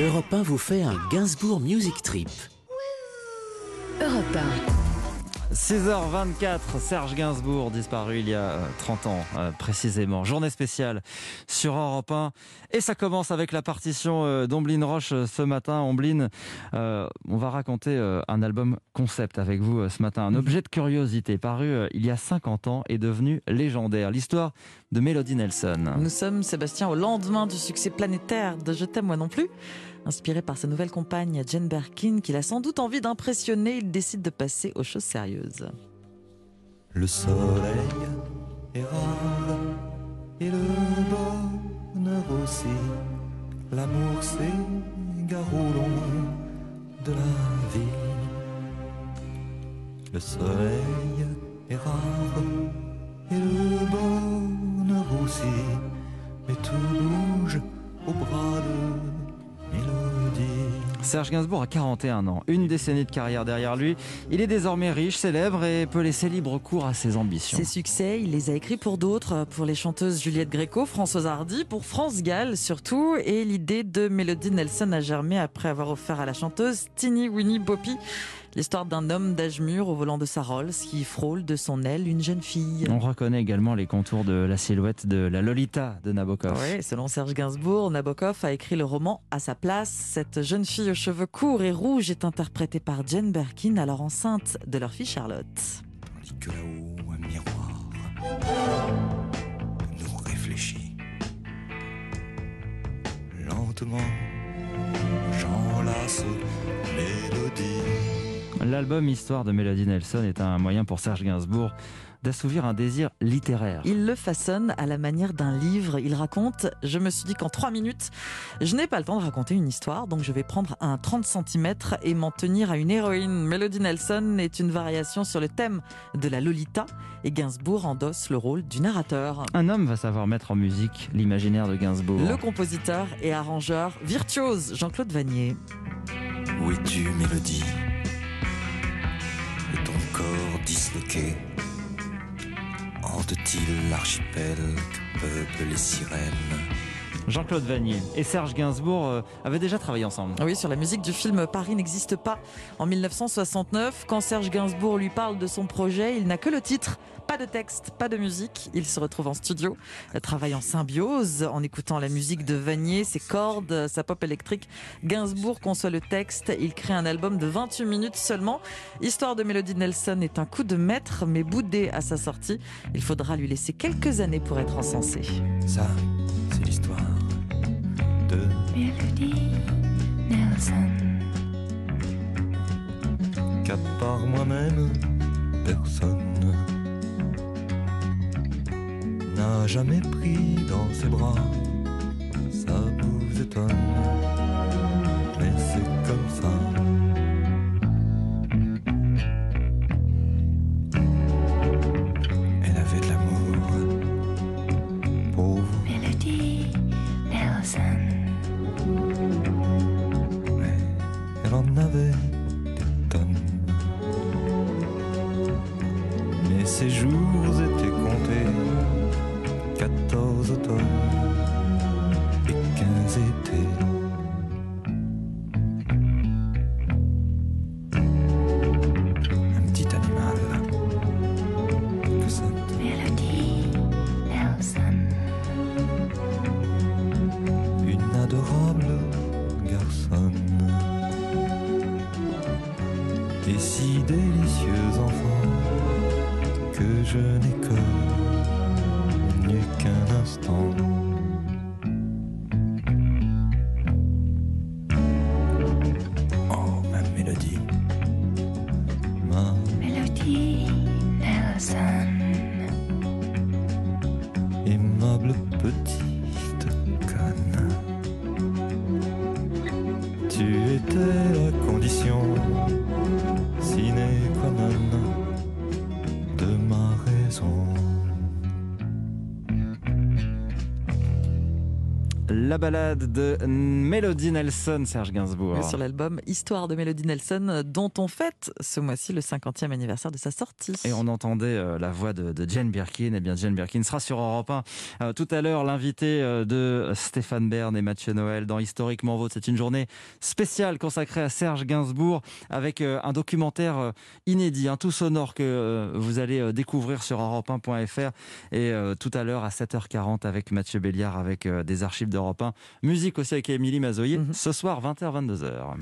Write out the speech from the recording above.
Europe 1 vous fait un Gainsbourg Music Trip. Europe 6h24, Serge Gainsbourg, disparu il y a 30 ans euh, précisément. Journée spéciale sur Europe 1. Et ça commence avec la partition euh, d'Ombline Roche euh, ce matin. Ombline, on va raconter un album concept avec vous ce matin. Un objet de curiosité paru il y a 50 ans est devenu légendaire. L'histoire de Melody Nelson. Nous sommes, Sébastien, au lendemain du succès planétaire de Je t'aime moi non plus. Inspiré par sa nouvelle compagne Jane Birkin, qu'il a sans doute envie d'impressionner, il décide de passer aux choses sérieuses. Le soleil est rare et le bonheur aussi. L'amour s'égare au long de la vie. Le soleil est rare et le bonheur aussi. Mais tout bouge au bras de Serge Gainsbourg a 41 ans, une décennie de carrière derrière lui. Il est désormais riche, célèbre et peut laisser libre cours à ses ambitions. Ses succès, il les a écrits pour d'autres, pour les chanteuses Juliette Gréco, Françoise Hardy, pour France Gall surtout. Et l'idée de Melody Nelson a germé après avoir offert à la chanteuse Tini Winnie Boppy L'histoire d'un homme d'âge mûr au volant de sa Rolls qui frôle de son aile une jeune fille. On reconnaît également les contours de la silhouette de la Lolita de Nabokov. Oui, selon Serge Gainsbourg, Nabokov a écrit le roman à sa place. Cette jeune fille aux cheveux courts et rouges est interprétée par Jane Birkin, alors enceinte de leur fille Charlotte. Tandis que là-haut, un miroir nous réfléchit. Lentement, j'enlace mélodie. L'album Histoire de Melody Nelson est un moyen pour Serge Gainsbourg d'assouvir un désir littéraire. Il le façonne à la manière d'un livre. Il raconte Je me suis dit qu'en trois minutes, je n'ai pas le temps de raconter une histoire, donc je vais prendre un 30 cm et m'en tenir à une héroïne. Melody Nelson est une variation sur le thème de la Lolita et Gainsbourg endosse le rôle du narrateur. Un homme va savoir mettre en musique l'imaginaire de Gainsbourg. Le compositeur et arrangeur virtuose Jean-Claude Vanier. Où es-tu, Mélodie? Hante-t-il l'archipel que peuplent les sirènes Jean-Claude Vanier et Serge Gainsbourg euh, avaient déjà travaillé ensemble. Oui, sur la musique du film Paris n'existe pas. En 1969, quand Serge Gainsbourg lui parle de son projet, il n'a que le titre, pas de texte, pas de musique. Il se retrouve en studio, travaille en symbiose, en écoutant la musique de Vanier, ses cordes, sa pop électrique. Gainsbourg conçoit le texte, il crée un album de 28 minutes seulement. Histoire de Melody Nelson est un coup de maître, mais boudé à sa sortie. Il faudra lui laisser quelques années pour être encensé. Ça, Melody Nelson. Qu'à part moi-même, personne n'a jamais pris dans ses bras. Ça vous étonne, elle en avait des tonnes. Mais ses jours étaient comptés, 14 automnes et 15 étés. délicieux enfant que je n'ai connu qu'un instant. Oh, ma mélodie. La balade de Melody Nelson, Serge Gainsbourg. Sur l'album Histoire de Melody Nelson, dont on fête ce mois-ci le 50e anniversaire de sa sortie. Et on entendait euh, la voix de, de, Jane Birkin. Eh bien, Jane Birkin sera sur Europe 1 euh, tout à l'heure. L'invité euh, de Stéphane Bern et Mathieu Noël dans Historiquement Vôtre. C'est une journée spéciale consacrée à Serge Gainsbourg avec un documentaire inédit, un tout sonore que vous allez découvrir sur europe1.fr et tout à l'heure à 7h40 avec Mathieu Béliard avec des archives d'Europe 1. Musique aussi avec Émilie Mazoyer. Mm -hmm. Ce soir, 20h, 22h.